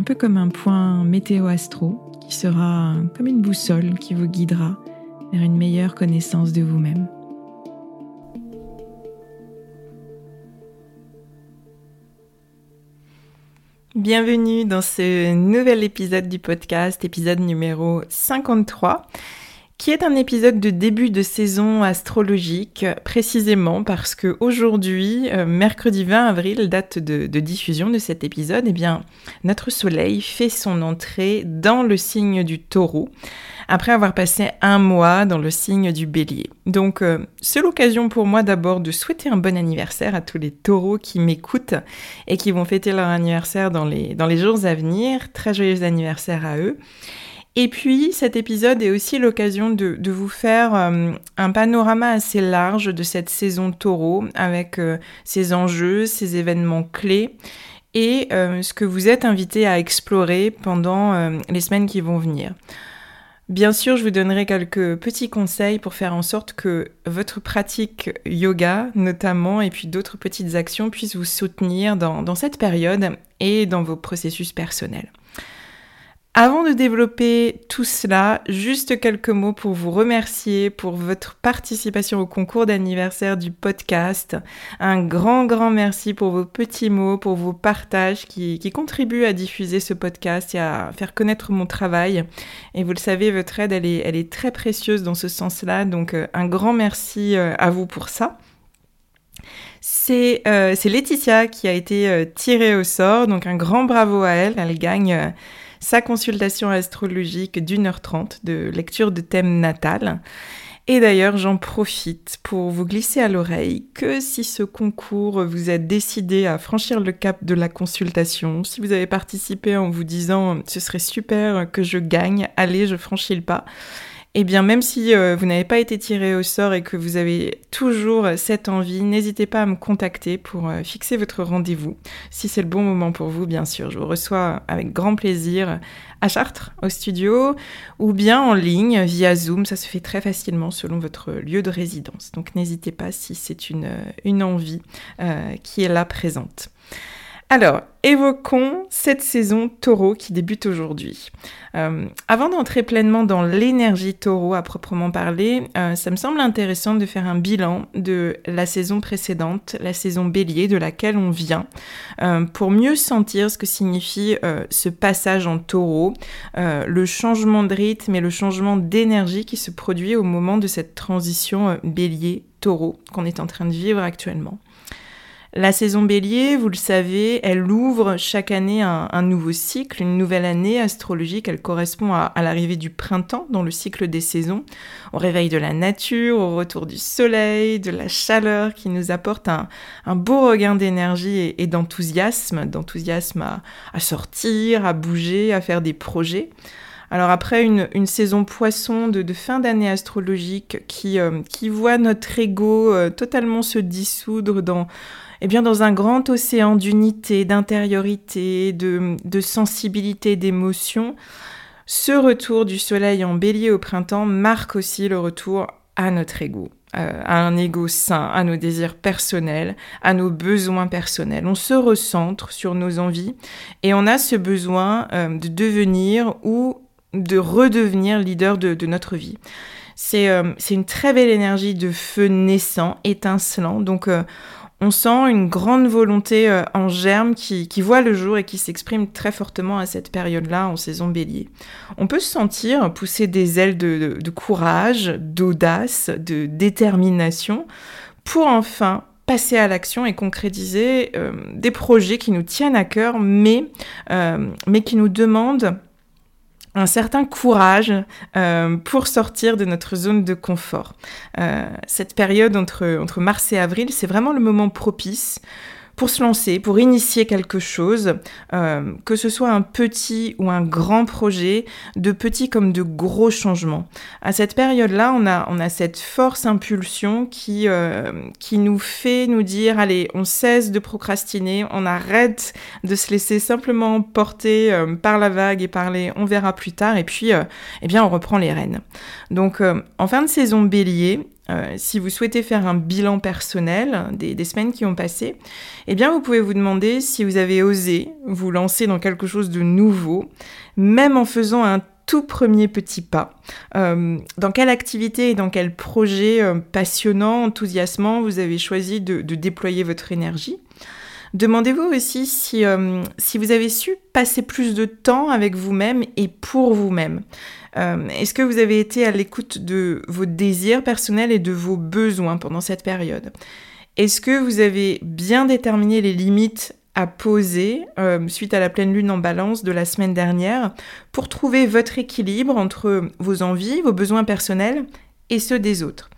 un peu comme un point météo-astro qui sera comme une boussole qui vous guidera vers une meilleure connaissance de vous-même. Bienvenue dans ce nouvel épisode du podcast, épisode numéro 53 qui est un épisode de début de saison astrologique, précisément parce que aujourd'hui, euh, mercredi 20 avril, date de, diffusion de cet épisode, eh bien, notre Soleil fait son entrée dans le signe du Taureau, après avoir passé un mois dans le signe du Bélier. Donc, euh, c'est l'occasion pour moi d'abord de souhaiter un bon anniversaire à tous les Taureaux qui m'écoutent et qui vont fêter leur anniversaire dans les, dans les jours à venir. Très joyeux anniversaire à eux. Et puis cet épisode est aussi l'occasion de, vous faire euh, un panorama assez large de cette saison taureau avec euh, ses enjeux, ses événements clés et euh, ce que vous êtes invité à explorer pendant les semaines qui vont venir. Bien sûr, je vous donnerai quelques petits conseils pour faire en sorte que votre pratique yoga, notamment, et puis d'autres petites actions puissent vous soutenir dans cette période et dans vos processus personnels. Avant de développer tout cela, juste quelques mots pour vous remercier pour votre participation au concours d'anniversaire du podcast. Un grand, grand merci pour vos petits mots, pour vos partages qui, contribuent à diffuser ce podcast et à faire connaître mon travail. Et vous le savez, votre aide, elle est, très précieuse dans ce sens-là. Donc, euh, un grand merci euh, à vous pour ça. C'est euh, Laetitia qui a été tirée au sort, donc un grand bravo à elle. Elle gagne sa consultation astrologique d'une heure trente de lecture de thème natal. Et d'ailleurs, j'en profite pour vous glisser à l'oreille que si ce concours vous a décidé à franchir le cap de la consultation, si vous avez participé en vous disant ce serait super que je gagne, allez, je franchis le pas, eh bien, même si euh, vous n'avez pas été tiré au sort et que vous avez toujours cette envie, n'hésitez pas à me contacter pour euh, fixer votre rendez-vous. Si c'est le bon moment pour vous, bien sûr. Je vous reçois avec grand plaisir à Chartres, au studio, ou bien en ligne via Zoom. Ça se fait très facilement selon votre lieu de résidence. Donc, n'hésitez pas si c'est une, une envie euh, qui est là présente. Alors, évoquons cette saison taureau qui débute aujourd'hui. Euh, avant d'entrer pleinement dans l'énergie taureau à proprement parler, euh, ça me semble intéressant de faire un bilan de la saison précédente, la saison bélier de laquelle on vient, euh, pour mieux sentir ce que signifie ce passage en taureau, le changement de rythme et le changement d'énergie qui se produit au moment de cette transition bélier-taureau qu'on est en train de vivre actuellement. La saison bélier, vous le savez, elle ouvre chaque année un, nouveau cycle, une nouvelle année astrologique. Elle correspond à, l'arrivée du printemps dans le cycle des saisons, au réveil de la nature, au retour du soleil, de la chaleur qui nous apporte un, beau regain d'énergie et, d'enthousiasme, d'enthousiasme à, sortir, à bouger, à faire des projets. Alors après une, saison poisson de, fin d'année astrologique qui, euh, voit notre ego euh, totalement se dissoudre dans eh bien, dans un grand océan d'unité, d'intériorité, de, sensibilité, d'émotion, ce retour du soleil en bélier au printemps marque aussi le retour à notre ego, euh, à un ego sain, à nos désirs personnels, à nos besoins personnels. On se recentre sur nos envies et on a ce besoin euh, de devenir ou de redevenir leader de, notre vie. Euh, c'est une très belle énergie de feu naissant, étincelant. Donc, on sent une grande volonté euh, en germe qui, voit le jour et qui s'exprime très fortement à cette période-là en saison bélier. On peut se sentir pousser des ailes de, courage, d'audace, de détermination pour enfin passer à l'action et concrétiser euh, des projets qui nous tiennent à cœur, mais, euh, mais qui nous demandent un certain courage euh, pour sortir de notre zone de confort. Euh, cette période entre, entre mars et avril, c'est vraiment le moment propice pour se lancer, pour initier quelque chose, euh, que ce soit un petit ou un grand projet, de petits comme de gros changements. À cette période-là, on a, on a cette force impulsion qui, euh, qui nous fait nous dire, allez, on cesse de procrastiner, on arrête de se laisser simplement porter euh, par la vague et par les on verra plus tard, et puis, eh bien, on reprend les rênes. Donc, en fin de saison bélier, euh, si vous souhaitez faire un bilan personnel des, semaines qui ont passé, eh bien vous pouvez vous demander si vous avez osé vous lancer dans quelque chose de nouveau, même en faisant un tout premier petit pas. Euh, dans quelle activité et dans quel projet euh, passionnant, enthousiasmant vous avez choisi de, déployer votre énergie? Demandez-vous aussi si, si vous avez su passer plus de temps avec vous-même et pour vous-même. Euh, est-ce que vous avez été à l'écoute de vos désirs personnels et de vos besoins pendant cette période? Est-ce que vous avez bien déterminé les limites à poser euh, suite à la pleine lune en balance de la semaine dernière pour trouver votre équilibre entre vos envies, vos besoins personnels et ceux des autres?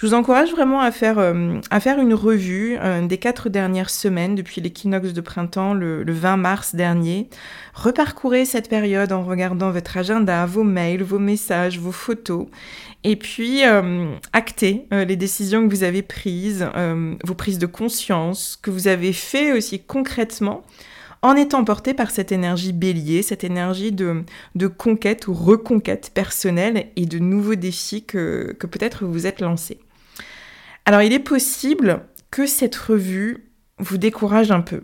Je vous encourage vraiment à faire, euh, à faire une revue euh, des quatre dernières semaines depuis l'équinoxe de printemps le, 20 mars dernier. Reparcourez cette période en regardant votre agenda, vos mails, vos messages, vos photos. Et puis, euh, actez les décisions que vous avez prises, vos prises de conscience, que vous avez fait aussi concrètement en étant porté par cette énergie bélier, cette énergie de, conquête ou reconquête personnelle et de nouveaux défis que peut-être vous êtes lancés. Alors il est possible que cette revue vous décourage un peu.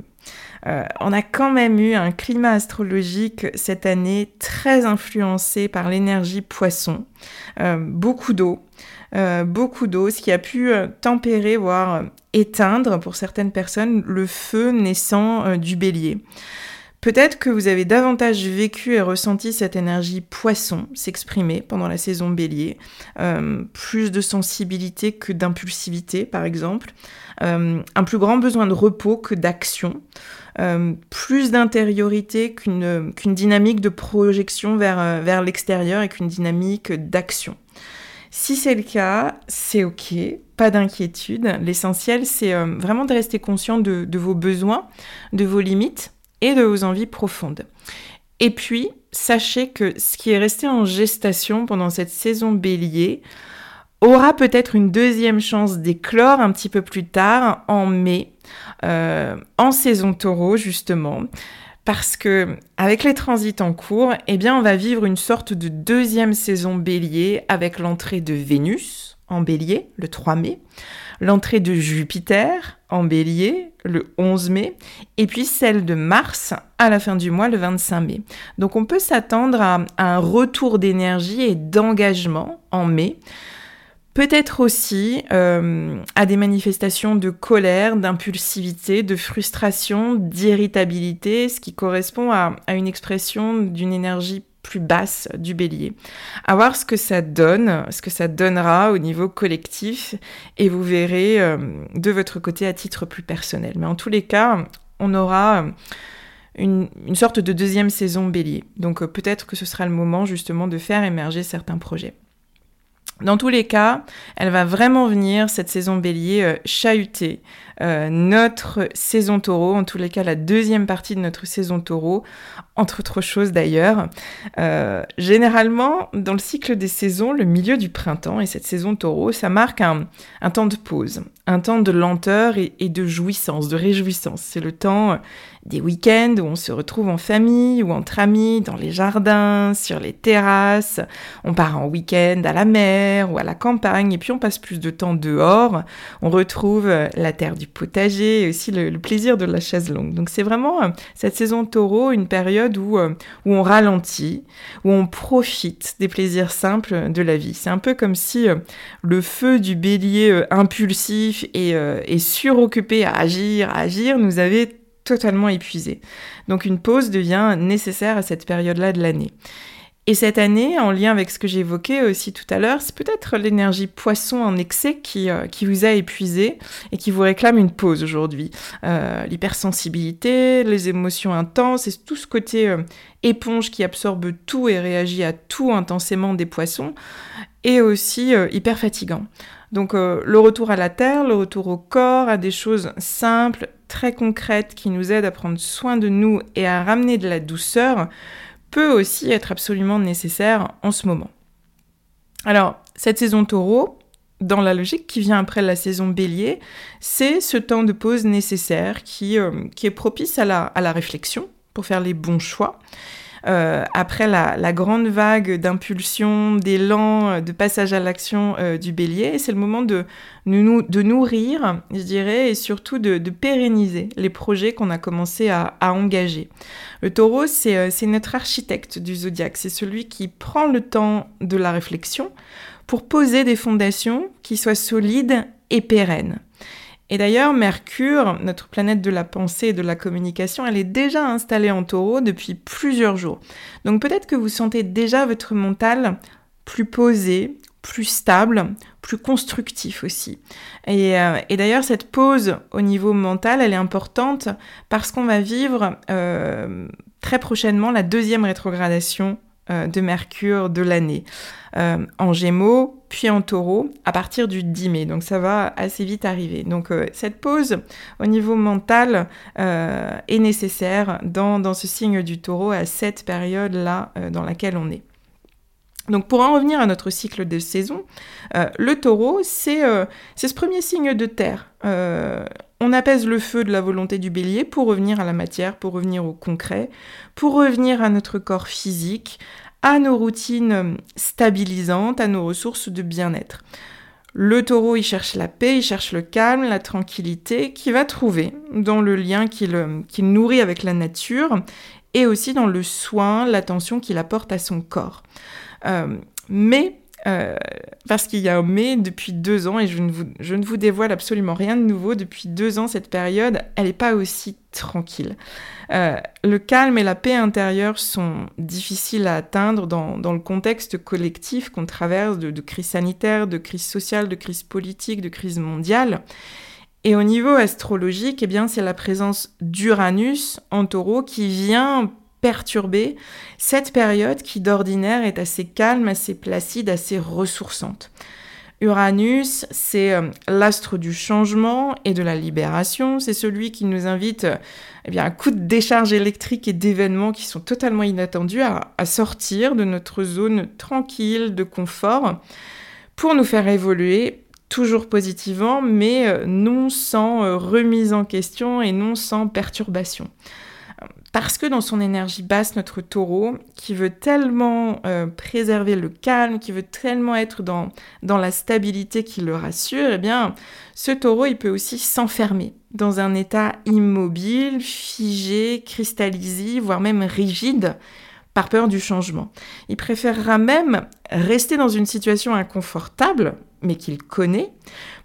Euh, on a quand même eu un climat astrologique cette année très influencé par l'énergie poisson, euh, beaucoup d'eau, euh, beaucoup d'eau, ce qui a pu tempérer, voire éteindre pour certaines personnes le feu naissant du bélier. Peut-être que vous avez davantage vécu et ressenti cette énergie poisson s'exprimer pendant la saison bélier, euh, plus de sensibilité que d'impulsivité par exemple, euh, un plus grand besoin de repos que d'action, euh, plus d'intériorité qu'une dynamique de projection vers, vers l'extérieur et qu'une dynamique d'action. Si c'est le cas, c'est ok, pas d'inquiétude. L'essentiel, c'est vraiment de rester conscient de vos besoins, de vos limites et de vos envies profondes. Et puis, sachez que ce qui est resté en gestation pendant cette saison bélier aura peut-être une deuxième chance d'éclore un petit peu plus tard, en mai, euh, en saison taureau justement. Parce que avec les transits en cours, eh bien, on va vivre une sorte de deuxième saison bélier avec l'entrée de Vénus en bélier le 3 mai, l'entrée de Jupiter en bélier le 11 mai, et puis celle de Mars à la fin du mois le 25 mai. Donc on peut s'attendre à, un retour d'énergie et d'engagement en mai. Peut-être aussi euh, à des manifestations de colère, d'impulsivité, de frustration, d'irritabilité, ce qui correspond à une expression d'une énergie plus basse du bélier. À voir ce que ça donne, ce que ça donnera au niveau collectif, et vous verrez euh, de votre côté à titre plus personnel. Mais en tous les cas, on aura une, sorte de deuxième saison bélier. Donc euh, peut-être que ce sera le moment justement de faire émerger certains projets. Dans tous les cas, elle va vraiment venir, cette saison bélier, euh, chahuter euh, notre saison taureau, en tous les cas la deuxième partie de notre saison taureau, entre autres choses d'ailleurs. Euh, généralement, dans le cycle des saisons, le milieu du printemps et cette saison taureau, ça marque un, temps de pause, un temps de lenteur et, et de jouissance, de réjouissance. C'est le temps des week-ends où on se retrouve en famille ou entre amis, dans les jardins, sur les terrasses. On part en week-end à la mer ou à la campagne et puis on passe plus de temps dehors. On retrouve la terre du potager et aussi le, plaisir de la chaise longue. Donc c'est vraiment euh, cette saison taureau une période où, euh, où on ralentit, où on profite des plaisirs simples de la vie. C'est un peu comme si euh, le feu du bélier impulsif et, et suroccupé à agir, à agir, nous avait totalement épuisé. Donc une pause devient nécessaire à cette période-là de l'année. Et cette année, en lien avec ce que j'évoquais aussi tout à l'heure, c'est peut-être l'énergie poisson en excès qui, euh, vous a épuisé et qui vous réclame une pause aujourd'hui. Euh, l'hypersensibilité, les émotions intenses et tout ce côté euh, éponge qui absorbe tout et réagit à tout intensément des poissons est aussi hyper fatigant. Donc le retour à la terre, le retour au corps, à des choses simples, très concrètes qui nous aident à prendre soin de nous et à ramener de la douceur, peut aussi être absolument nécessaire en ce moment. Alors, cette saison taureau, dans la logique qui vient après la saison bélier, c'est ce temps de pause nécessaire qui, euh, est propice à la réflexion pour faire les bons choix euh, après la, grande vague d'impulsion, d'élan, euh, de passage à l'action euh, du bélier. C'est le moment de, de, nourrir, je dirais, et surtout de, pérenniser les projets qu'on a commencé à, engager. Le taureau, c'est notre architecte du zodiaque. C'est celui qui prend le temps de la réflexion pour poser des fondations qui soient solides et pérennes. Et d'ailleurs, Mercure, notre planète de la pensée et de la communication, elle est déjà installée en taureau depuis plusieurs jours. Donc peut-être que vous sentez déjà votre mental plus posé, plus stable, plus constructif aussi. Et, euh, d'ailleurs, cette pause au niveau mental, elle est importante parce qu'on va vivre euh, très prochainement la deuxième rétrogradation de Mercure de l'année. Euh, en Gémeaux, puis en Taureau, à partir du 10 mai. Donc ça va assez vite arriver. Donc euh, cette pause au niveau mental est nécessaire dans, dans, ce signe du Taureau à cette période-là dans laquelle on est. Donc pour en revenir à notre cycle de saison, le taureau, c'est ce premier signe de terre. On apaise le feu de la volonté du bélier pour revenir à la matière, pour revenir au concret, pour revenir à notre corps physique, à nos routines stabilisantes, à nos ressources de bien-être. Le taureau, il cherche la paix, il cherche le calme, la tranquillité, qu'il va trouver dans le lien qu'il nourrit avec la nature et aussi dans le soin, l'attention qu'il apporte à son corps. Euh, mais euh, parce qu'il y a un mais depuis deux ans, et je ne, vous, je ne vous dévoile absolument rien de nouveau, depuis deux ans, cette période, elle n'est pas aussi tranquille. Euh, le calme et la paix intérieure sont difficiles à atteindre dans, dans le contexte collectif qu'on traverse de, de, crise sanitaire, de crise sociale, de crise politique, de crise mondiale. Et au niveau astrologique, eh bien, c'est la présence d'Uranus en taureau qui vient perturber cette période qui d'ordinaire est assez calme, assez placide, assez ressourçante. Uranus, c'est euh, l'astre du changement et de la libération. C'est celui qui nous invite eh bien, à coup de décharge électrique et d'événements qui sont totalement inattendus à, sortir de notre zone tranquille de confort pour nous faire évoluer toujours positivement, mais euh, non sans euh, remise en question et non sans perturbation parce que dans son énergie basse, notre taureau, qui veut tellement euh, préserver le calme, qui veut tellement être dans, dans la stabilité qui le rassure, eh bien, ce taureau, il peut aussi s'enfermer dans un état immobile, figé, cristallisé, voire même rigide, par peur du changement. Il préférera même rester dans une situation inconfortable, mais qu'il connaît,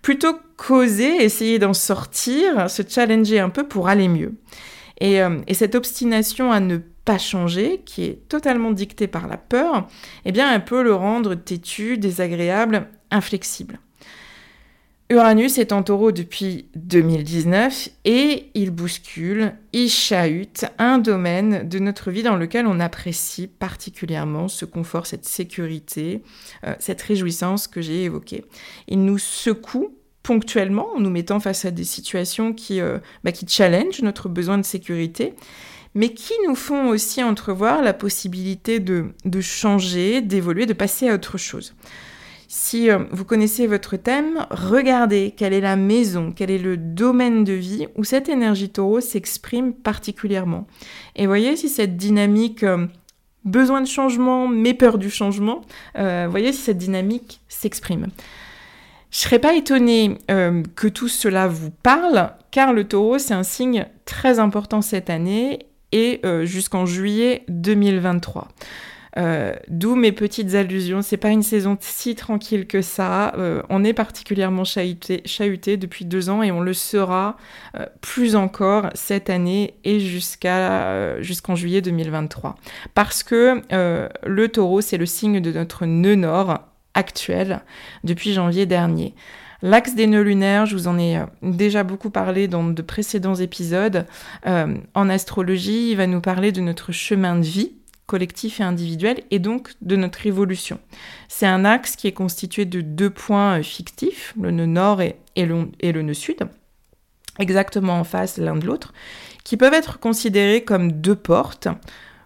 plutôt qu'oser essayer d'en sortir, se challenger un peu pour aller mieux. Euh, et, cette obstination à ne pas changer, qui est totalement dictée par la peur, eh bien elle peut le rendre têtu, désagréable, inflexible. Uranus est en taureau depuis 2019 et il bouscule, il chahute un domaine de notre vie dans lequel on apprécie particulièrement ce confort, cette sécurité, euh, cette réjouissance que j'ai évoquée. Il nous secoue ponctuellement en nous mettant face à des situations qui, euh, bah, qui challengent notre besoin de sécurité, mais qui nous font aussi entrevoir la possibilité de, changer, d'évoluer, de passer à autre chose. Si euh, vous connaissez votre thème, regardez quelle est la maison, quel est le domaine de vie où cette énergie taureau s'exprime particulièrement. Et voyez si cette dynamique euh, besoin de changement, mais peur du changement, euh, voyez si cette dynamique s'exprime. Je serais pas étonnée que tout cela vous parle, car le taureau, c'est un signe très important cette année et jusqu'en juillet 2023. Euh, d'où mes petites allusions. C'est pas une saison si tranquille que ça. Euh, on est particulièrement chahuté, depuis deux ans et on le sera euh, plus encore cette année et jusqu'en juillet 2023. Parce que le taureau, c'est le signe de notre nœud nord actuel depuis janvier dernier. L'axe des nœuds lunaires, je vous en ai déjà beaucoup parlé dans de précédents épisodes. en astrologie, il va nous parler de notre chemin de vie, collectif et individuel, et donc de notre évolution. C'est un axe qui est constitué de deux points euh, fictifs, le nœud nord et, et le nœud sud, exactement en face l'un de l'autre, qui peuvent être considérés comme deux portes,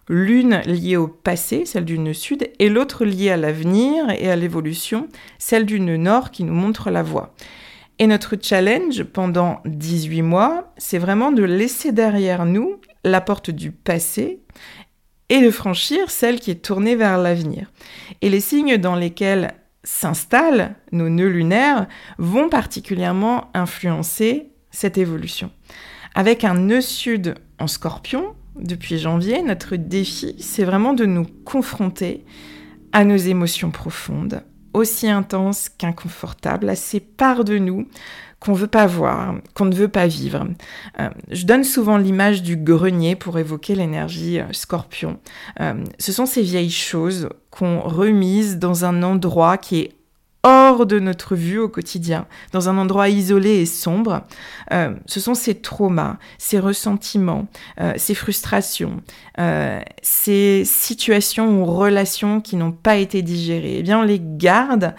l'une liée au passé, celle du nœud sud, et l'autre liée à l'avenir et à l'évolution, celle du nœud nord qui nous montre la voie. Et notre challenge pendant 18 mois, c'est vraiment de laisser derrière nous la porte du passé et de franchir celle qui est tournée vers l'avenir. Et les signes dans lesquels s'installent nos nœuds lunaires vont particulièrement influencer cette évolution. Avec un nœud sud en scorpion, depuis janvier, notre défi, c'est vraiment de nous confronter à nos émotions profondes, aussi intenses qu'inconfortables, à ces parts de nous qu'on veut pas voir, qu'on ne veut pas vivre. Euh, je donne souvent l'image du grenier pour évoquer l'énergie euh, scorpion. Euh, ce sont ces vieilles choses qu'on remise dans un endroit qui est hors de notre vue au quotidien, dans un endroit isolé et sombre. ce sont ces traumas, ces ressentiments, ces frustrations, ces situations ou relations qui n'ont pas été digérées. Eh bien, on les garde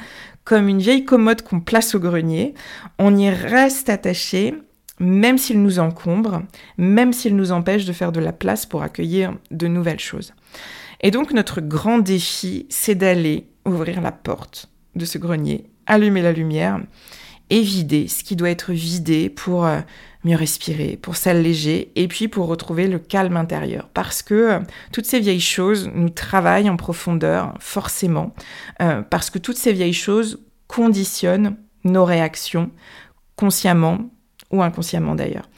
comme une vieille commode qu'on place au grenier. On y reste attaché, même s'il nous encombre, même s'il nous empêche de faire de la place pour accueillir de nouvelles choses. Et donc notre grand défi, c'est d'aller ouvrir la porte de ce grenier, allumer la lumière et vider ce qui doit être vidé pour euh, mieux respirer, pour s'alléger et puis pour retrouver le calme intérieur. Parce que euh, toutes ces vieilles choses nous travaillent en profondeur, forcément, euh, parce que toutes ces vieilles choses conditionnent nos réactions, consciemment ou inconsciemment d'ailleurs.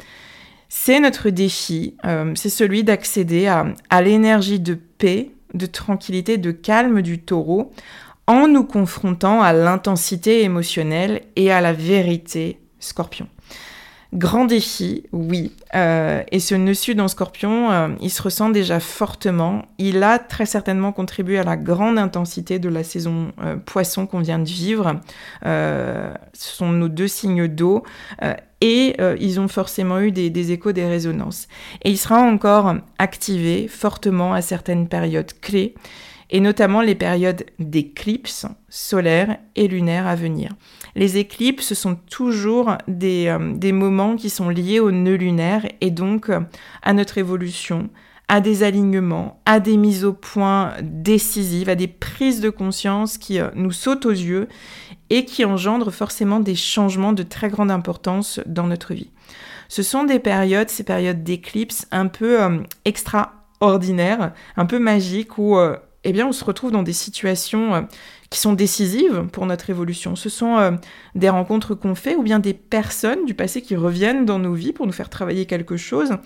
C'est notre défi, c'est celui d'accéder à l'énergie de paix, de tranquillité, de calme du taureau en nous confrontant à l'intensité émotionnelle et à la vérité scorpion. Grand défi, oui. Euh, et ce nœud sud en scorpion, euh, il se ressent déjà fortement. Il a très certainement contribué à la grande intensité de la saison euh, poisson qu'on vient de vivre. ce sont nos deux signes d'eau. et ils ont forcément eu des, des, échos, des résonances. Et il sera encore activé fortement à certaines périodes clés, et notamment les périodes d'éclipses solaires et lunaires à venir. Les éclipses, ce sont toujours des, euh, des moments qui sont liés au nœud lunaire et donc euh, à notre évolution, à des alignements, à des mises au point décisives, à des prises de conscience qui euh, nous sautent aux yeux et qui engendrent forcément des changements de très grande importance dans notre vie. Ce sont des périodes, ces périodes d'éclipse un peu extraordinaires, un peu magiques où eh on se retrouve dans des situations qui sont décisives pour notre évolution. Ce sont euh, des rencontres qu'on fait ou bien des personnes du passé qui reviennent dans nos vies pour nous faire travailler quelque chose,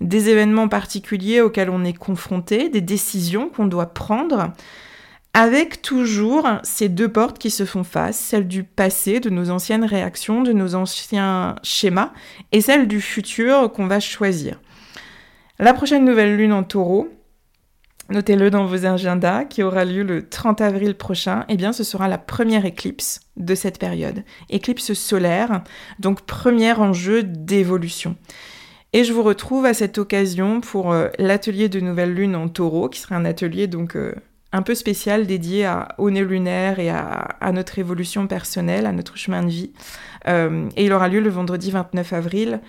des événements particuliers auxquels on est confronté, des décisions qu'on doit prendre, avec toujours ces deux portes qui se font face, celle du passé, de nos anciennes réactions, de nos anciens schémas, et celle du futur qu'on va choisir. La prochaine nouvelle lune en taureau, notez-le dans vos agendas, qui aura lieu le 30 avril prochain, eh bien ce sera la première éclipse de cette période. Éclipse solaire, donc premier enjeu d'évolution. Et je vous retrouve à cette occasion pour euh, l'atelier de nouvelle lune en taureau, qui sera un atelier donc euh, un peu spécial dédié à, au nez lunaire et à, notre évolution personnelle, à notre chemin de vie. Euh, et il aura lieu le vendredi 29 avril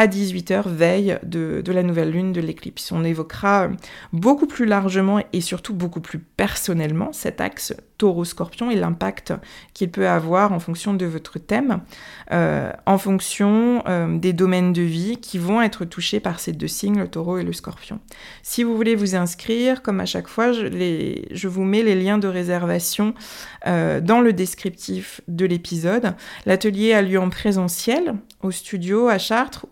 à 18h, veille de, la nouvelle lune de l'éclipse. On évoquera beaucoup plus largement et surtout beaucoup plus personnellement cet axe taureau-scorpion et l'impact qu'il peut avoir en fonction de votre thème, euh, en fonction euh, des domaines de vie qui vont être touchés par ces deux signes, le taureau et le scorpion. Si vous voulez vous inscrire, comme à chaque fois, je, les, je vous mets les liens de réservation euh, dans le descriptif de l'épisode. L'atelier a lieu en présentiel au studio à Chartres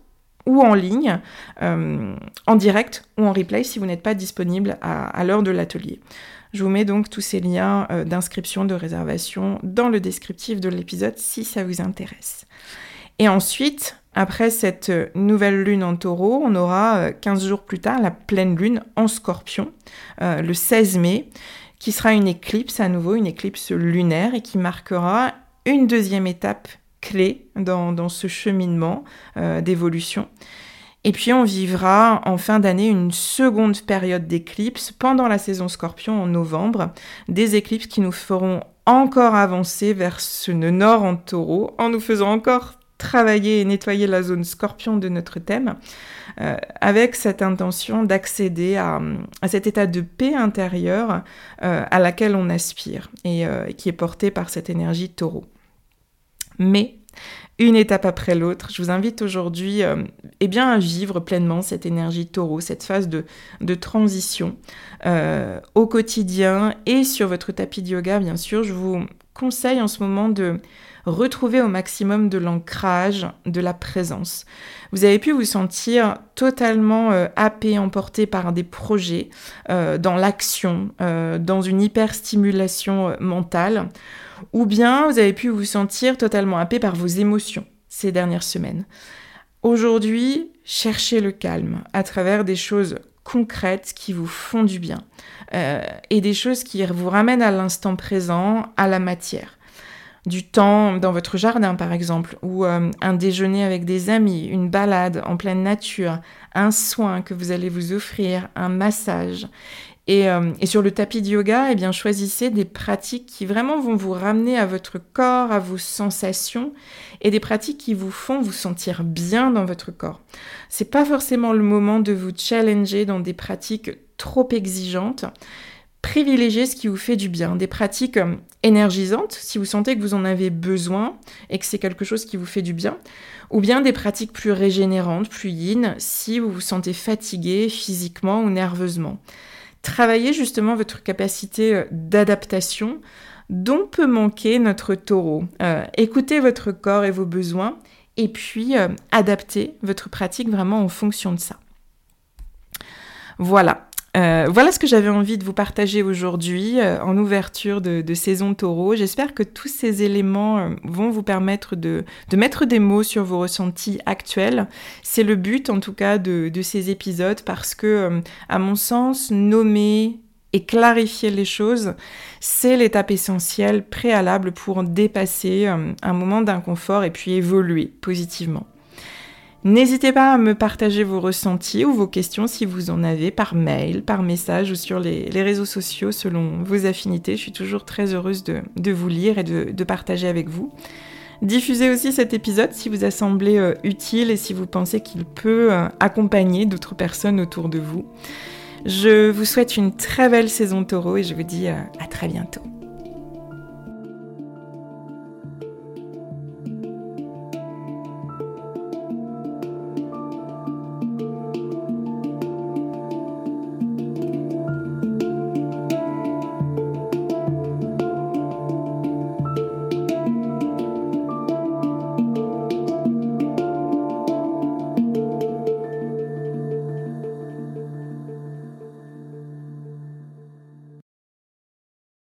ou en ligne, euh, en direct ou en replay si vous n'êtes pas disponible à, l'heure de l'atelier. Je vous mets donc tous ces liens euh, d'inscription, de réservation dans le descriptif de l'épisode si ça vous intéresse. Et ensuite, après cette nouvelle lune en taureau, on aura 15 euh, jours plus tard la pleine lune en scorpion, le 16 mai, qui sera une éclipse à nouveau, une éclipse lunaire et qui marquera une deuxième étape clé dans, ce cheminement euh, d'évolution. Et puis on vivra en fin d'année une seconde période d'éclipses pendant la saison scorpion en novembre, des éclipses qui nous feront encore avancer vers ce nord en taureau en nous faisant encore travailler et nettoyer la zone scorpion de notre thème, euh, avec cette intention d'accéder à, cet état de paix intérieure euh, à laquelle on aspire et qui est porté par cette énergie taureau mais une étape après l'autre. Je vous invite aujourd'hui euh, eh bien, à vivre pleinement cette énergie taureau, cette phase de, transition euh, au quotidien et sur votre tapis de yoga, bien sûr. Je vous conseille en ce moment de retrouver au maximum de l'ancrage, de la présence. Vous avez pu vous sentir totalement euh, happé, emporté par des projets, dans l'action, dans une hyperstimulation mentale ou bien vous avez pu vous sentir totalement happé par vos émotions ces dernières semaines. Aujourd'hui, cherchez le calme à travers des choses concrètes qui vous font du bien euh, et des choses qui vous ramènent à l'instant présent, à la matière. Du temps dans votre jardin par exemple, ou euh, un déjeuner avec des amis, une balade en pleine nature, un soin que vous allez vous offrir, un massage. Euh, et, sur le tapis de yoga, eh bien, choisissez des pratiques qui vraiment vont vous ramener à votre corps, à vos sensations, et des pratiques qui vous font vous sentir bien dans votre corps. C'est pas forcément le moment de vous challenger dans des pratiques trop exigeantes. Privilégiez ce qui vous fait du bien, des pratiques euh, énergisantes si vous sentez que vous en avez besoin et que c'est quelque chose qui vous fait du bien, ou bien des pratiques plus régénérantes, plus yin si vous vous sentez fatigué physiquement ou nerveusement. Travaillez justement votre capacité euh, d'adaptation dont peut manquer notre taureau. Euh, écoutez votre corps et vos besoins et puis euh, adaptez votre pratique vraiment en fonction de ça. Voilà, euh, voilà ce que j'avais envie de vous partager aujourd'hui euh, en ouverture de, saison taureau. J'espère que tous ces éléments euh, vont vous permettre de, mettre des mots sur vos ressentis actuels. C'est le but en tout cas de, de ces épisodes parce que, à mon sens, nommer et clarifier les choses, c'est l'étape essentielle préalable pour dépasser un moment d'inconfort et puis évoluer positivement. N'hésitez pas à me partager vos ressentis ou vos questions si vous en avez par mail, par message ou sur les, réseaux sociaux selon vos affinités. Je suis toujours très heureuse de, vous lire et de, partager avec vous. Diffusez aussi cet épisode si vous a semblé euh, utile et si vous pensez qu'il peut euh, accompagner d'autres personnes autour de vous. Je vous souhaite une très belle saison taureau et je vous dis euh, à très bientôt.